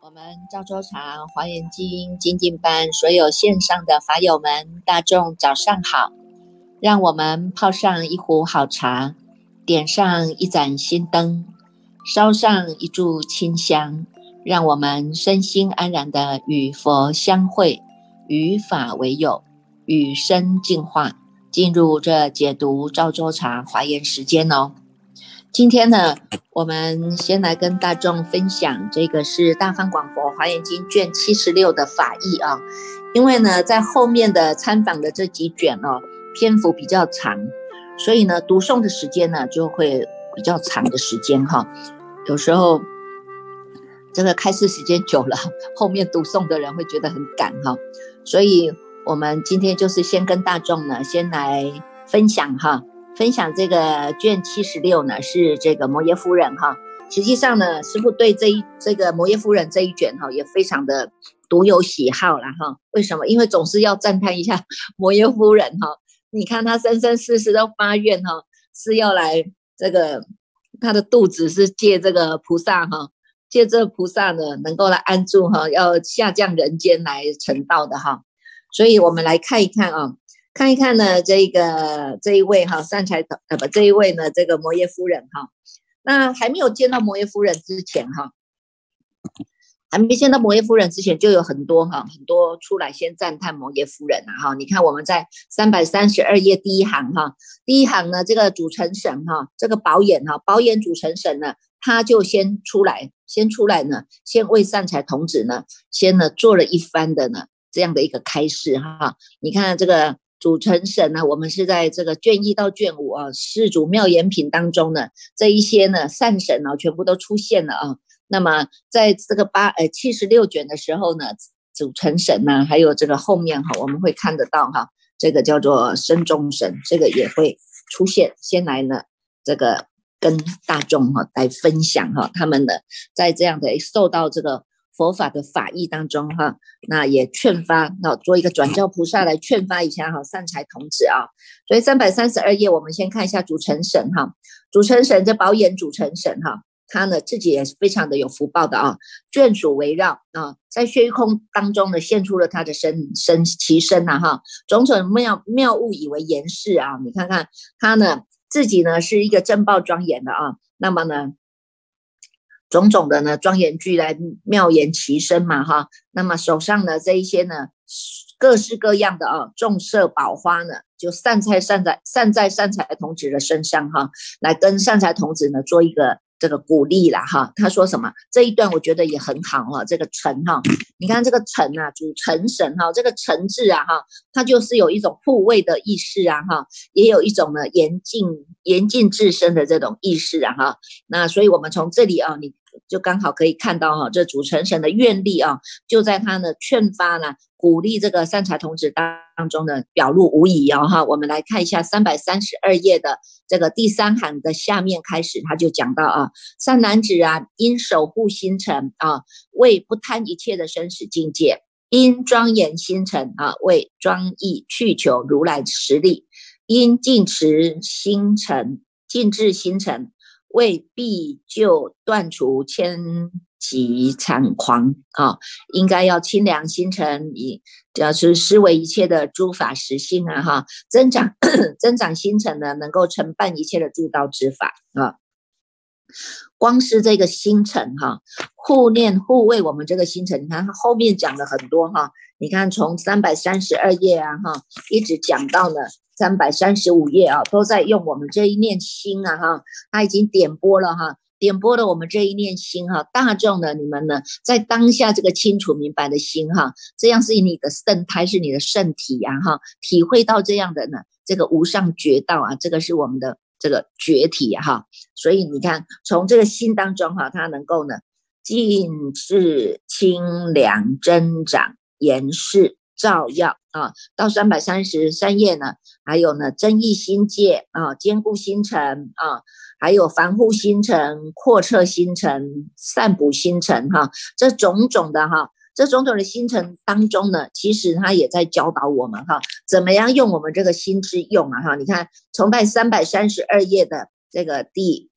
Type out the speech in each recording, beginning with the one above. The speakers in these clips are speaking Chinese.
我们赵州茶华严经精进班所有线上的法友们，大众早上好！让我们泡上一壶好茶，点上一盏心灯，烧上一炷清香，让我们身心安然的与佛相会，与法为友，与生进化，进入这解读赵州茶华严时间哦。今天呢，我们先来跟大众分享这个是《大方广佛华严经》卷七十六的法义啊。因为呢，在后面的参访的这几卷哦，篇幅比较长，所以呢，读诵的时间呢就会比较长的时间哈。有时候这个开示时间久了，后面读诵的人会觉得很赶哈。所以我们今天就是先跟大众呢，先来分享哈。分享这个卷七十六呢，是这个摩耶夫人哈。实际上呢，师傅对这一这个摩耶夫人这一卷哈，也非常的独有喜好了哈。为什么？因为总是要赞叹一下 摩耶夫人哈。你看她生生世世都发愿哈，是要来这个她的肚子是借这个菩萨哈，借这菩萨呢能够来安住哈，要下降人间来成道的哈。所以我们来看一看啊。看一看呢，这个这一位哈善财童呃不这一位呢这个摩耶夫人哈，那还没有见到摩耶夫人之前哈，还没见到摩耶夫人之前就有很多哈很多出来先赞叹摩耶夫人啊哈，你看我们在三百三十二页第一行哈，第一行呢这个主成神哈这个宝眼哈宝眼主成神呢他就先出来先出来呢先为善财童子呢先呢做了一番的呢这样的一个开示哈，你看这个。主成神呢，我们是在这个卷一到卷五啊，四主妙言品当中呢，这一些呢善神呢全部都出现了啊。那么在这个八呃七十六卷的时候呢，主成神呢，还有这个后面哈，我们会看得到哈，这个叫做身中神，这个也会出现。先来呢，这个跟大众哈来分享哈，他们的在这样的受到这个。佛法的法义当中，哈，那也劝发，那做一个转教菩萨来劝发一下哈，善财童子啊。所以三百三十二页，我们先看一下主成神哈，主成神这宝眼主成神哈，他呢自己也是非常的有福报的啊，眷属围绕啊，在虚空当中呢现出了他的身身其身呐哈，种种妙妙物以为严饰啊，你看看他呢自己呢是一个珍宝庄严的啊，那么呢。种种的呢，庄严具来妙言其身嘛，哈。那么手上呢，这一些呢，各式各样的啊，众色宝花呢，就散在散在散在善财童子的身上哈，来跟善财童子呢做一个这个鼓励了哈。他说什么？这一段我觉得也很好哈。这个诚哈，你看这个诚啊，主诚神哈，这个诚字啊哈，它就是有一种护卫的意识啊哈，也有一种呢严禁严禁自身的这种意识啊哈。那所以我们从这里啊，你。就刚好可以看到哈，这主成神的愿力啊，就在他呢劝发呢，鼓励这个善财童子当中呢表露无遗啊哈。我们来看一下三百三十二页的这个第三行的下面开始，他就讲到啊，善男子啊，因守护心诚啊，为不贪一切的生死境界；因庄严心诚啊，为庄意去求如来实力；因净持心诚，静治心诚。为必就断除千疾猖狂啊，应该要清凉心诚，以要是思维一切的诸法实性啊，哈，增长 增长心诚呢，能够承办一切的诸道之法啊。光是这个星辰哈，护念护卫我们这个星辰，你看它后面讲了很多哈，你看从三百三十二页啊哈，一直讲到了三百三十五页啊，都在用我们这一念心啊哈，他已经点播了哈，点播了我们这一念心哈，大众的你们呢，在当下这个清楚明白的心哈，这样是你的圣胎，是你的圣体呀哈，体会到这样的呢，这个无上觉道啊，这个是我们的。这个绝体哈，所以你看，从这个心当中哈，它能够呢，静是清凉增长延世照耀啊，到三百三十三页呢，还有呢，增益心界啊，坚固心诚啊，还有防护心诚、扩测心诚、散补心诚哈，这种种的哈。这种种的星辰当中呢，其实他也在教导我们哈，怎么样用我们这个心之用啊哈。你看崇拜三百三十二页的这个第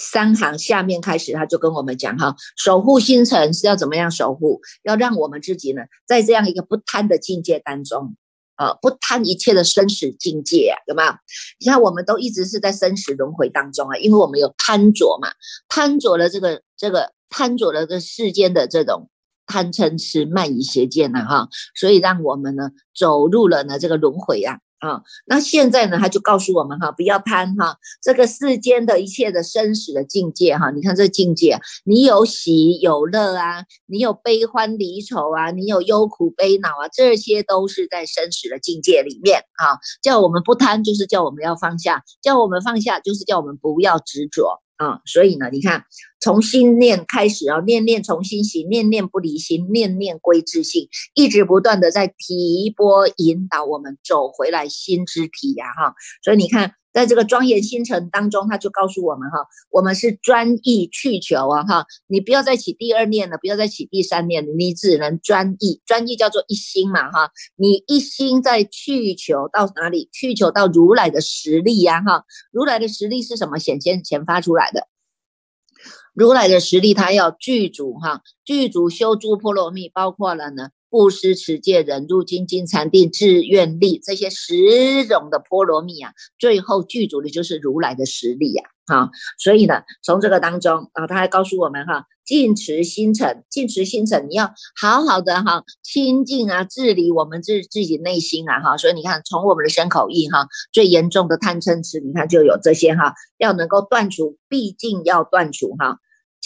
三行下面开始，他就跟我们讲哈，守护星辰是要怎么样守护？要让我们自己呢，在这样一个不贪的境界当中。呃，不贪一切的生死境界啊，有没有？你看，我们都一直是在生死轮回当中啊，因为我们有贪着嘛，贪着了这个这个贪着了这世间的这种贪嗔痴慢疑邪见呐，哈，所以让我们呢走入了呢这个轮回啊。啊，那现在呢，他就告诉我们哈，不要贪哈，这个世间的一切的生死的境界哈，你看这境界，你有喜有乐啊，你有悲欢离愁啊，你有忧苦悲恼啊，这些都是在生死的境界里面啊。叫我们不贪，就是叫我们要放下；叫我们放下，就是叫我们不要执着。啊，所以呢，你看，从心念开始啊，念念从心行，念念不离心，念念归自性，一直不断的在提拨引导我们走回来心之体呀，哈。所以你看，在这个庄严星辰当中，他就告诉我们哈，我们是专意去求啊，哈，你不要再起第二念了，不要再起第三念了，你只能专意，专意叫做一心嘛，哈，你一心在去求到哪里？去求到如来的实力呀，哈，如来的实力是什么？显现显发出来的。如来的实力，他要具足哈，具足修诸波罗蜜，包括了呢，布施、持戒、忍辱、精进、禅定、志、愿力这些十种的波罗蜜啊，最后具足的就是如来的实力呀，哈，所以呢，从这个当中啊，他还告诉我们哈，净持心诚，净持心诚，你要好好的哈，清净啊，治理我们自自己内心啊，哈，所以你看，从我们的身口意哈，最严重的贪嗔痴，你看就有这些哈，要能够断除，毕竟要断除哈。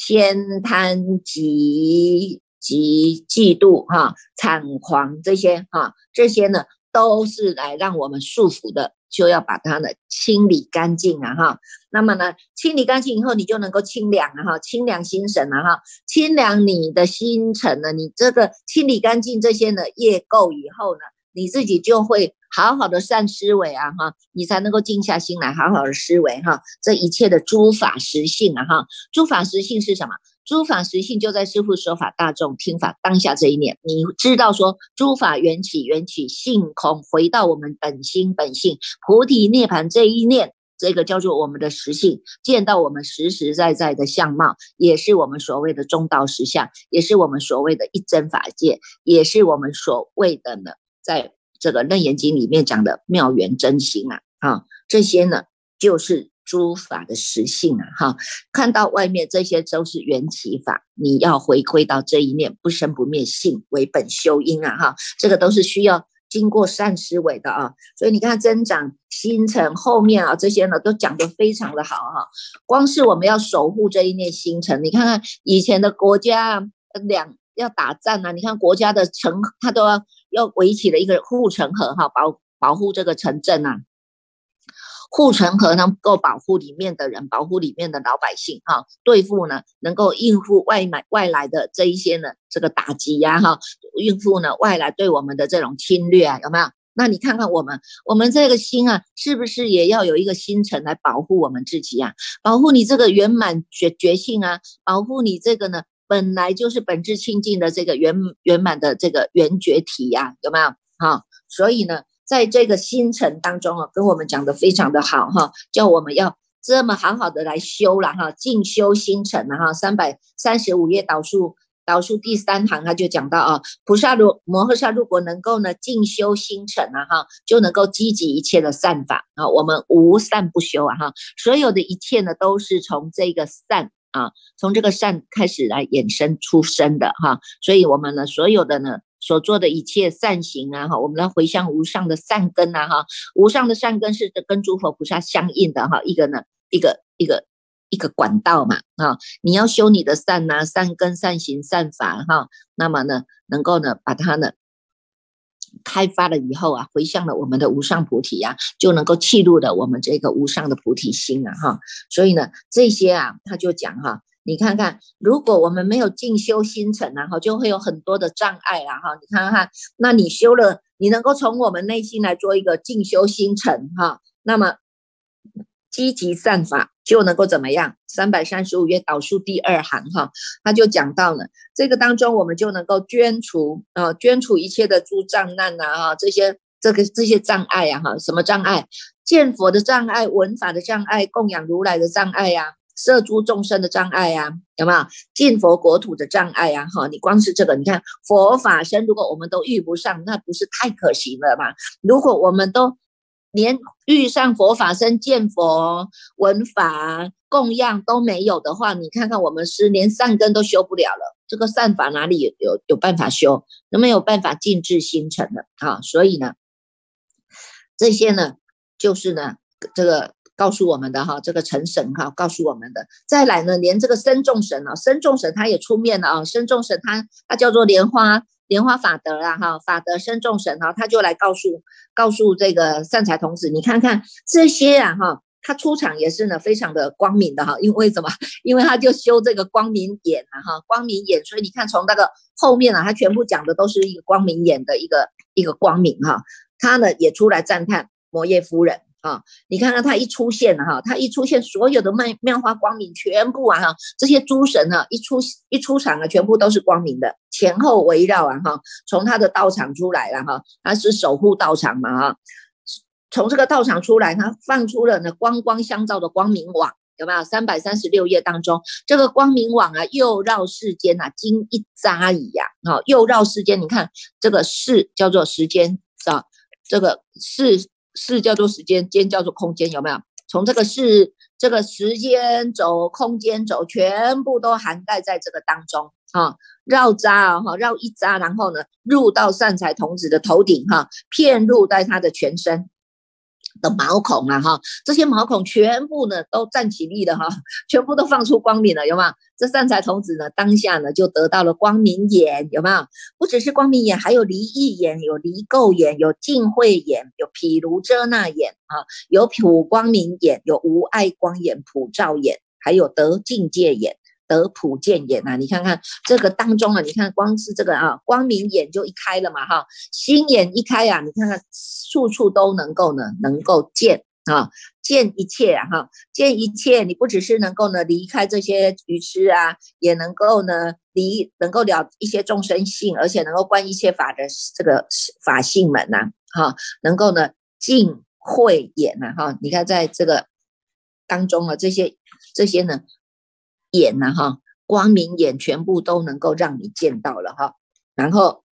偏贪及及嫉妒哈，产狂这些哈，这些呢都是来让我们束缚的，就要把它呢清理干净啊哈。那么呢，清理干净以后，你就能够清凉啊哈，清凉心神啊哈，清凉你的心神呢，你这个清理干净这些呢业垢以后呢，你自己就会。好好的善思维啊哈，你才能够静下心来好好的思维哈。这一切的诸法实性啊哈，诸法实性是什么？诸法实性就在师父说法、大众听法当下这一念，你知道说诸法缘起缘起性空，回到我们本心本性菩提涅盘这一念，这个叫做我们的实性，见到我们实实在在的相貌，也是我们所谓的中道实相，也是我们所谓的一真法界，也是我们所谓的呢在。这个《楞严经》里面讲的妙缘真心啊，啊，这些呢就是诸法的实性啊，哈，看到外面这些都是缘起法，你要回归到这一念不生不灭性为本修因啊，哈，这个都是需要经过善思维的啊，所以你看增长星辰后面啊，这些呢都讲得非常的好哈，光是我们要守护这一念星辰，你看看以前的国家两要打仗啊，你看国家的城，他都要。要围起了一个护城河哈，保保护这个城镇呐。护城河能够保护里面的人，保护里面的老百姓哈，对付呢能够应付外买外来的这一些呢这个打击呀哈，应付呢外来对我们的这种侵略啊有没有？那你看看我们，我们这个心啊，是不是也要有一个心城来保护我们自己啊？保护你这个圆满觉觉性啊，保护你这个呢？本来就是本质清净的这个圆圆满的这个圆觉体呀，有没有？哈，所以呢，在这个星辰当中啊，跟我们讲的非常的好哈，叫我们要这么好好的来修了哈，静修星辰了哈。三百三十五页导数导数第三行他就讲到啊，菩萨如摩诃萨如果能够呢静修星辰啊哈，就能够积极一切的善法啊，我们无善不修啊哈，所有的一切呢都是从这个善。啊，从这个善开始来衍生出生的哈，所以我们呢，所有的呢所做的一切善行啊哈，我们来回向无上的善根啊哈，无上的善根是跟诸佛菩萨相应的哈，一个呢，一个一个一个管道嘛啊，你要修你的善呐，善根、善行、善法哈，那么呢，能够呢把它呢。开发了以后啊，回向了我们的无上菩提呀，就能够契入了我们这个无上的菩提心啊哈。所以呢，这些啊，他就讲哈，你看看，如果我们没有进修心诚啊，哈，就会有很多的障碍啦哈。你看看，那你修了，你能够从我们内心来做一个进修心诚哈，那么积极善法，就能够怎么样？三百三十五页导数第二行哈，他就讲到了这个当中，我们就能够捐除啊，捐除一切的诸障难呐哈，这些这个这些障碍呀哈，什么障碍？见佛的障碍，闻法的障碍，供养如来的障碍呀，涉诸众生的障碍呀，有没有？进佛国土的障碍呀哈，你光是这个，你看佛法身，如果我们都遇不上，那不是太可惜了吗？如果我们都连遇上佛法身见佛闻法供养都没有的话，你看看我们是连善根都修不了了。这个善法哪里有有有办法修？那没有办法静置心诚的啊。所以呢，这些呢，就是呢，这个告诉我们的哈，这个成神哈告诉我们的。再来呢，连这个身众神啊，身众神他也出面了啊。身众神他他叫做莲花。莲花法德啊，哈，法德身众神哈，他就来告诉告诉这个善财童子，你看看这些啊，哈，他出场也是呢，非常的光明的哈，因为什么？因为他就修这个光明眼啊，哈，光明眼，所以你看从那个后面啊，他全部讲的都是一个光明眼的一个一个光明哈，他呢也出来赞叹摩耶夫人。啊，你看看他一出现了哈，他一出现，所有的妙妙花光明全部啊哈，这些诸神啊一出一出场啊，全部都是光明的，前后围绕啊哈，从他的道场出来了哈，他是守护道场嘛哈，从这个道场出来，他放出了呢光光相照的光明网，有没有？三百三十六页当中，这个光明网啊，又绕世间啊，经一扎矣呀，啊，又绕世间，你看这个世叫做时间啊，这个世。是叫做时间，间叫做空间，有没有？从这个是这个时间轴、空间轴，全部都涵盖在这个当中啊，绕扎啊，哈，绕一扎，然后呢，入到善财童子的头顶哈，片入在他的全身。的毛孔啊，哈，这些毛孔全部呢都站起立了哈，全部都放出光明了，有没有？这善财童子呢，当下呢就得到了光明眼，有没有？不只是光明眼，还有离异眼，有离垢眼，有净慧眼，有毗卢遮那眼啊，有普光明眼，有无碍光眼、普照眼，还有得境界眼。得普见眼呐，你看看这个当中啊，你看光是这个啊，光明眼就一开了嘛哈，心眼一开呀，你看看处处都能够呢，能够见啊，见一切啊哈，见一切，你不只是能够呢离开这些愚痴啊，也能够呢离能够了一些众生性，而且能够观一切法的这个法性门呐，哈，能够呢尽慧眼呐哈，你看在这个当中啊，这些这些呢。眼呢哈，光明眼全部都能够让你见到了哈，然后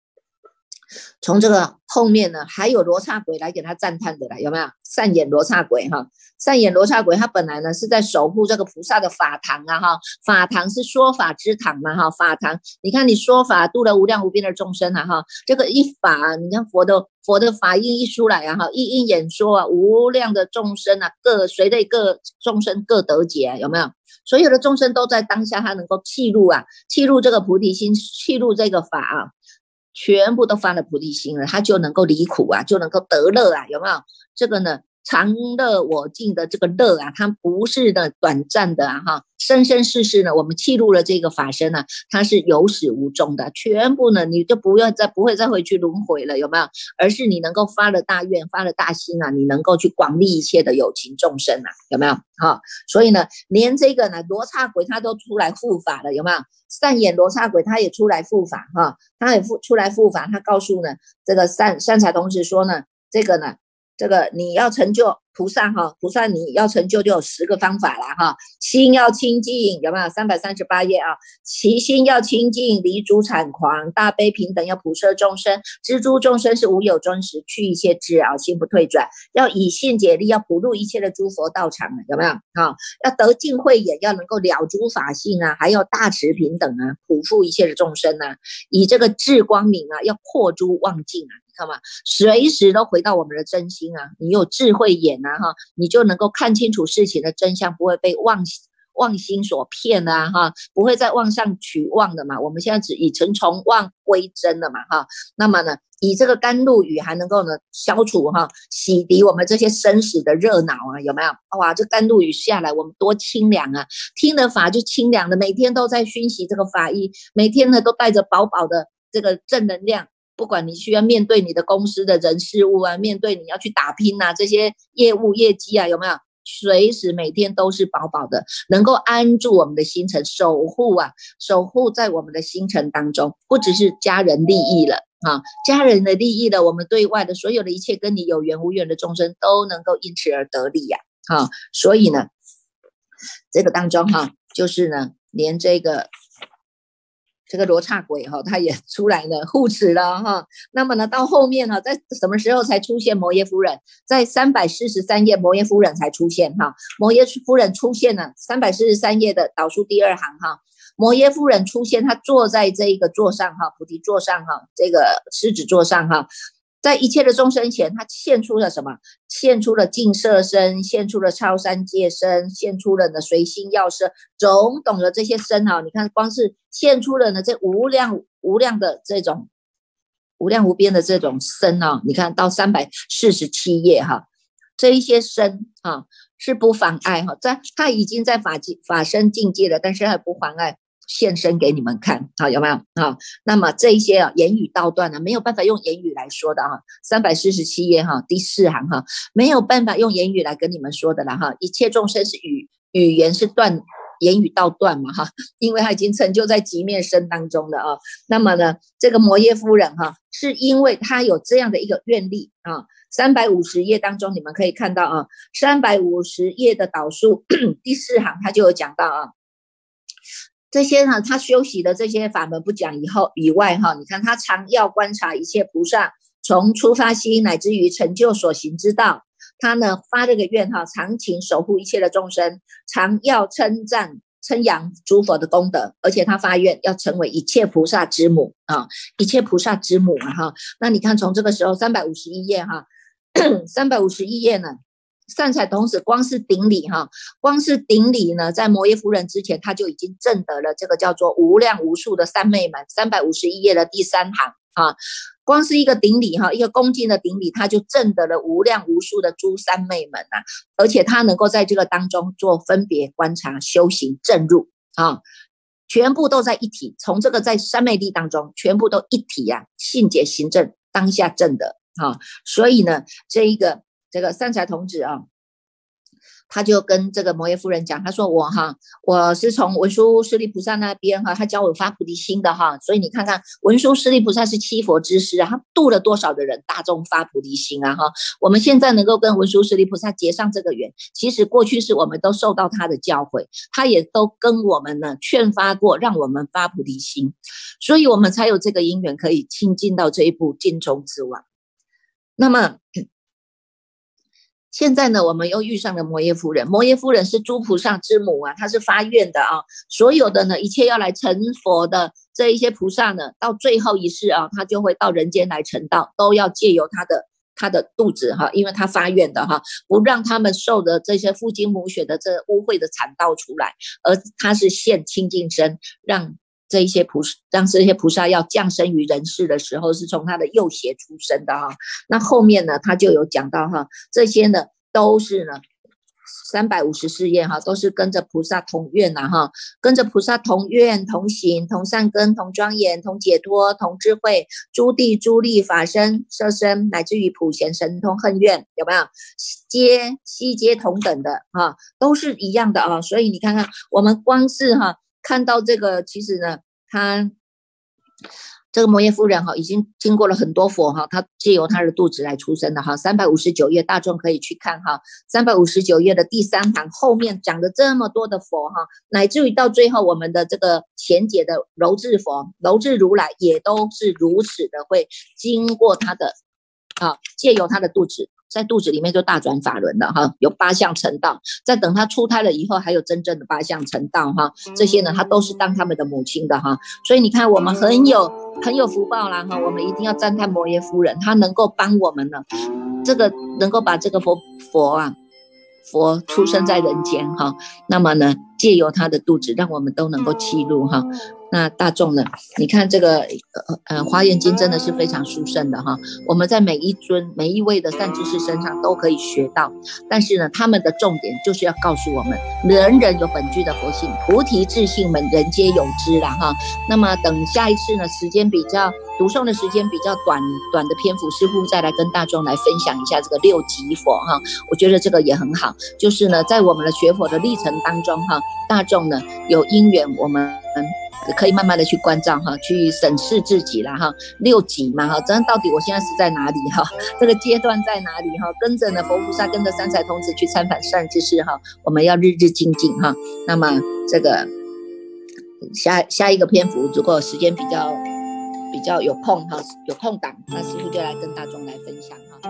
从这个后面呢，还有罗刹鬼来给他赞叹的了，有没有？善眼罗刹鬼哈，善眼罗刹鬼，他本来呢是在守护这个菩萨的法堂啊哈，法堂是说法之堂嘛哈，法堂，你看你说法度了无量无边的众生啊哈，这个一法，你看佛的佛的法音一出来啊哈，一音演说啊，无量的众生啊，各随着各众生各得解，有没有？所有的众生都在当下，他能够契入啊，契入这个菩提心，契入这个法啊，全部都发了菩提心了，他就能够离苦啊，就能够得乐啊，有没有？这个呢？常乐我净的这个乐啊，它不是的短暂的啊哈，生生世世呢，我们记录了这个法身呢，它是有始无终的，全部呢你就不要再不会再回去轮回了，有没有？而是你能够发了大愿，发了大心啊，你能够去广利一切的有情众生啊，有没有？哈，所以呢，连这个呢罗刹鬼他都出来护法了，有没有？善眼罗刹鬼他也出来护法哈，他也出出来护法，他告诉呢这个善善财童子说呢，这个呢。这个你要成就菩萨哈，菩萨你要成就就有十个方法了哈。心要清净，有没有？三百三十八页啊，其心要清净，离诸产狂，大悲平等，要普摄众生，知诸众生是无有真实，去一切执啊，心不退转，要以信解力，要普入一切的诸佛道场啊有没有？啊，要得净慧眼，要能够了诸法性啊，还要大慈平等啊，普覆一切的众生啊，以这个智光明啊，要破诸妄境啊。看嘛，随时都回到我们的真心啊！你有智慧眼啊，哈，你就能够看清楚事情的真相，不会被妄妄心所骗啊，哈，不会再妄上取妄的嘛。我们现在只以成从妄归真了嘛，哈。那么呢，以这个甘露雨还能够呢消除哈，洗涤我们这些生死的热闹啊，有没有？哇，这甘露雨下来，我们多清凉啊！听的法就清凉的，每天都在熏习这个法衣，每天呢都带着饱饱的这个正能量。不管你需要面对你的公司的人事物啊，面对你要去打拼呐，这些业务业绩啊，有没有？随时每天都是饱饱的，能够安住我们的星辰，守护啊，守护在我们的星辰当中，不只是家人利益了啊，家人的利益了，我们对外的所有的一切跟你有缘无缘的众生都能够因此而得利呀，哈，所以呢，这个当中哈，就是呢，连这个。这个罗刹鬼哈，他也出来了护持了哈。那么呢，到后面呢，在什么时候才出现摩耶夫人？在三百四十三页，摩耶夫人才出现哈。摩耶夫人出现了，三百四十三页的倒数第二行哈。摩耶夫人出现，她坐在这一个座上哈，菩提座上哈，这个狮子座上哈。在一切的众生前，他现出了什么？现出了净色身，现出了超三界身，现出了呢随心要身，种种的这些身啊，你看，光是现出了呢这无量无量的这种无量无边的这种身啊，你看到三百四十七页哈，这一些身啊是不妨碍哈，在他已经在法境法身境界了，但是还不妨碍。现身给你们看，好有没有啊？那么这一些啊，言语道断呢，没有办法用言语来说的啊。三百四十七页哈，第四行哈，没有办法用言语来跟你们说的了哈。一切众生是语语言是断，言语道断嘛哈，因为他已经成就在极面身当中了啊。那么呢，这个摩耶夫人哈，是因为她有这样的一个愿力啊。三百五十页当中，你们可以看到啊，三百五十页的导数 第四行，他就有讲到啊。这些呢，他修习的这些法门不讲以后以外哈，你看他常要观察一切菩萨从出发心乃至于成就所行之道，他呢发这个愿哈，常请守护一切的众生，常要称赞称扬诸佛的功德，而且他发愿要成为一切菩萨之母啊，一切菩萨之母啊哈。那你看从这个时候三百五十一页哈，三百五十一页呢。善财童子光是顶礼哈，光是顶礼呢，在摩耶夫人之前，他就已经证得了这个叫做无量无数的三昧门。三百五十一页的第三行啊，光是一个顶礼哈，一个恭敬的顶礼，他就证得了无量无数的诸三昧门啊，而且他能够在这个当中做分别观察、修行、证入啊，全部都在一体。从这个在三昧力当中，全部都一体呀，信解行证当下证的啊，所以呢，这一个。这个善财童子啊，他就跟这个摩耶夫人讲，他说我哈，我是从文殊师利菩萨那边哈，他教我发菩提心的哈，所以你看看文殊师利菩萨是七佛之师啊，他度了多少的人大众发菩提心啊哈，我们现在能够跟文殊师利菩萨结上这个缘，其实过去是我们都受到他的教诲，他也都跟我们呢劝发过，让我们发菩提心，所以我们才有这个因缘可以亲近到这一步尽中之王，那么。现在呢，我们又遇上了摩耶夫人。摩耶夫人是诸菩萨之母啊，她是发愿的啊。所有的呢，一切要来成佛的这一些菩萨呢，到最后一世啊，他就会到人间来成道，都要借由他的他的肚子哈，因为他发愿的哈，不让他们受的这些父精母血的这污秽的惨道出来，而他是现清净身，让。这一些菩萨，让这些菩萨要降生于人世的时候，是从他的右胁出生的哈。那后面呢，他就有讲到哈，这些呢都是呢三百五十四页哈，都是跟着菩萨同愿呐哈，跟着菩萨同愿、同行、同善根、同庄严、同解脱、同智慧，诸地诸力法身、色身，乃至于普贤神通恨愿，有没有？皆悉皆同等的哈，都是一样的啊。所以你看看，我们光是哈。看到这个，其实呢，他这个摩耶夫人哈，已经经过了很多佛哈，他借由他的肚子来出生的哈。三百五十九页，大众可以去看哈。三百五十九页的第三行后面讲的这么多的佛哈，乃至于到最后我们的这个贤解的柔智佛、柔智如来，也都是如此的会经过他的啊，借由他的肚子。在肚子里面就大转法轮了哈，有八相成道，在等他出胎了以后，还有真正的八相成道哈。这些呢，他都是当他们的母亲的哈。所以你看，我们很有很有福报啦哈。我们一定要赞叹摩耶夫人，她能够帮我们呢，这个能够把这个佛佛啊佛出生在人间哈。那么呢，借由他的肚子，让我们都能够记录哈。那大众呢？你看这个呃呃《华严经》真的是非常殊胜的哈。我们在每一尊每一位的善知识身上都可以学到，但是呢，他们的重点就是要告诉我们，人人有本具的佛性，菩提自性们，人皆有之啦哈。那么等下一次呢，时间比较读诵的时间比较短短的篇幅，师傅再来跟大众来分享一下这个六级佛哈。我觉得这个也很好，就是呢，在我们的学佛的历程当中哈，大众呢有因缘，我们。可以慢慢的去关照哈，去审视自己了哈。六级嘛哈，真到底我现在是在哪里哈？这个阶段在哪里哈？跟着呢佛菩萨，跟着三才童子去参访善知识哈。我们要日日精进哈。那么这个下下一个篇幅，如果时间比较比较有空哈，有空档，那师傅就来跟大众来分享哈。